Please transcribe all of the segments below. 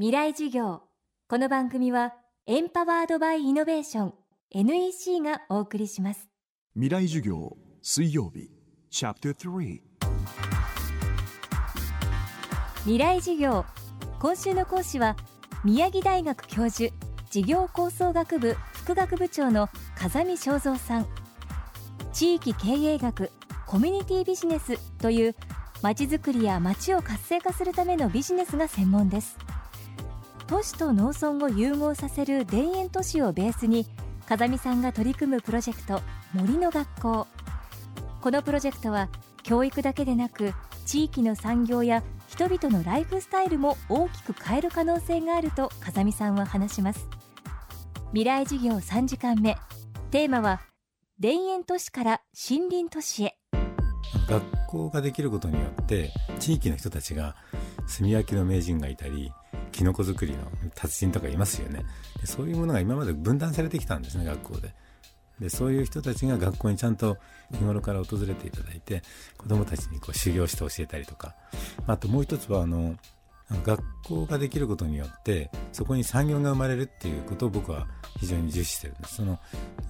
未来授業。この番組はエンパワードバイイノベーション NEC がお送りします。未来授業水曜日チャプター3未来授業。今週の講師は宮城大学教授事業構想学部副学部長の風見正三さん。地域経営学コミュニティビジネスというまちづくりや街を活性化するためのビジネスが専門です都市と農村を融合させる田園都市をベースに風見さんが取り組むプロジェクト森の学校。このプロジェクトは教育だけでなく地域の産業や人々のライフスタイルも大きく変える可能性があると風見さんは話します。未来事業3時間目。テーマは田園都市から森林都市へ。学校ができることによって地域の人たちが炭焼きの名人がいたりキノコ作りの達人とかいますよね。でそういうものが今まで分断されてきたんですね学校で。でそういう人たちが学校にちゃんと日頃から訪れていただいて子どもたちにこう修行して教えたりとか。あともう一つはあの学校ができることによってそこに産業が生まれるっていうことを僕は非常に重視してるんです。その、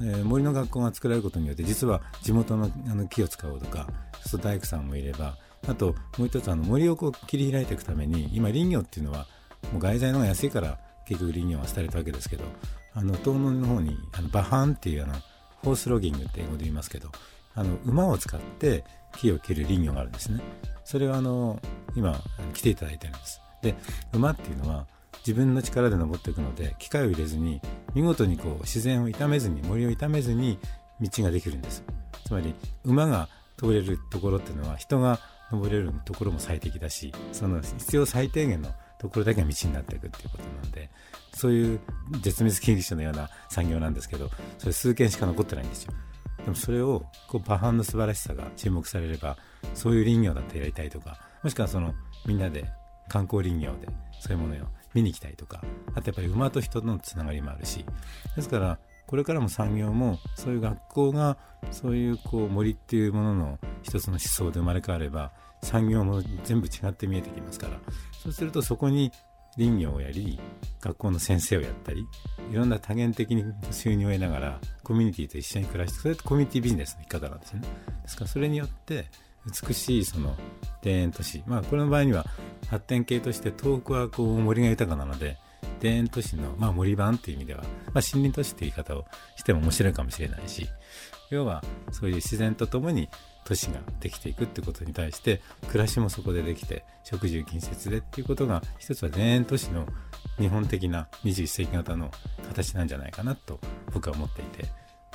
えー、森の学校が作られることによって実は地元のあの木を使おうとかそう大工さんもいればあともう一つあの森をこう切り開いていくために今林業っていうのはもう外材の方が安いから結局林業はされたわけですけどあの東農の方にあのバハンっていうあのホースロギングって英語で言いますけどあの馬を使って木を切る林業があるんですね。それはあの今来ていただいてるんです。で馬っていうのは自分の力で登っていくので機械を入れずに見事にこう自然を傷めずに森を傷めずに道ができるんです。つまり馬が通れるところっていうのは人が登れるところも最適だしその必要最低限のところだけが道になっていくっていうことなんでそういう絶滅危惧種のような産業なんですけどそれ数件しか残ってないんですよ。でもそれをこうパハンの素晴らしさが注目されればそういう林業だってやりたいとかもしくはそのみんなで観光林業でそういうものを見に行きたいとかあとやっぱり馬と人のつながりもあるしですからこれからも産業もそういう学校がそういうこう森っていうものの一つの思想で生まれ変われば産業も全部違って見えてきますから。そうするとそこに林業をやり学校の先生をやったりいろんな多元的に収入を得ながらコミュニティと一緒に暮らしてそれってコミュニティビジネスの生き方なんですね。ですからそれによって美しいその田園都市まあこれの場合には発展系として遠くはこう森が豊かなので田園都市の、まあ、森版っていう意味では、まあ、森林都市っていう言い方をしても面白いかもしれないし要はそういう自然とともに都市ができていくってことに対して暮らしもそこでできて食住近接でっていうことが一つは田園都市の日本的な21世紀型の形なんじゃないかなと僕は思っていて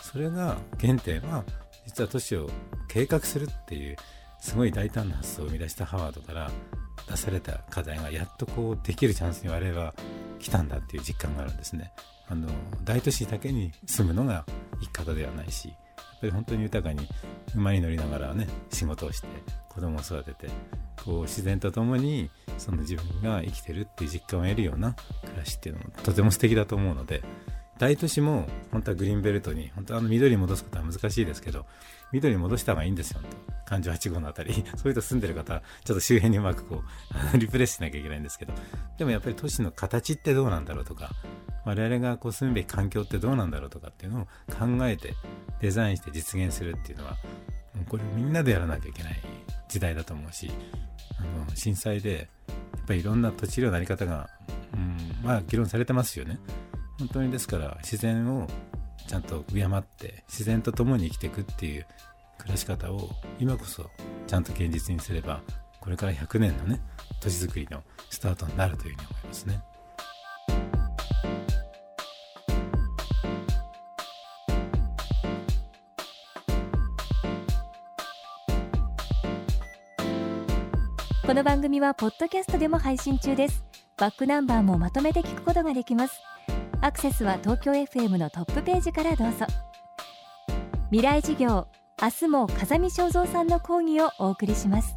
それが原点は実は都市を計画するっていうすごい大胆な発想を生み出したハワードから出された課題がやっとこうできるチャンスに我々は来たんだっていう実感があるんですね。あの大都市だけに住むのが生き方ではないしやっぱり本当に豊かに馬に乗りながらね仕事をして子供を育ててこう自然とともにその自分が生きてるっていう実感を得るような暮らしっていうのもとても素敵だと思うので大都市も本当はグリーンベルトに本当はあの緑に戻すことは難しいですけど緑に戻した方がいいんですよ環状8号のあたり。そういうと住んでる方ちょっと周辺にうまくこうリプレイしなきゃいけないんですけど。でもやっぱり都市の形ってどうなんだろうとか我々がこう住むべき環境ってどうなんだろうとかっていうのを考えてデザインして実現するっていうのはこれみんなでやらなきゃいけない時代だと思うしあの震災でやっぱりいろんな土地利用のあり方が、うん、まあ議論されてますよね。本当にですから自然をちゃんと敬って自然と共に生きていくっていう暮らし方を今こそちゃんと現実にすればこれから100年のね都市づくりのスタートになるというふうに思いますね。この番組はポッドキャストでも配信中ですバックナンバーもまとめて聞くことができますアクセスは東京 FM のトップページからどうぞ。未来事業明日も風見正三さんの講義をお送りします。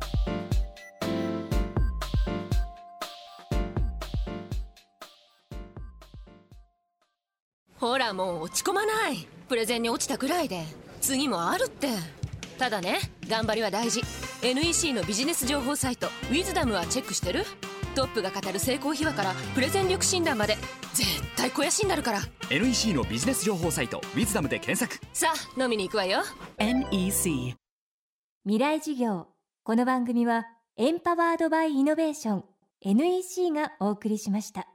ほらもう落ち込まない。プレゼンに落ちたくらいで。次もあるって。ただね頑張りは大事。NEC のビジネス情報サイト「ウィズダムはチェックしてる？トップが語る成功秘話からプレゼン力診断まで絶対肥やしになるから。NEC のビジネス情報サイト「ウィズダムで検索。さあ飲みに行くわよ。NEC 未来事業。この番組はエンパワードバイイノベーション。NEC がお送りしました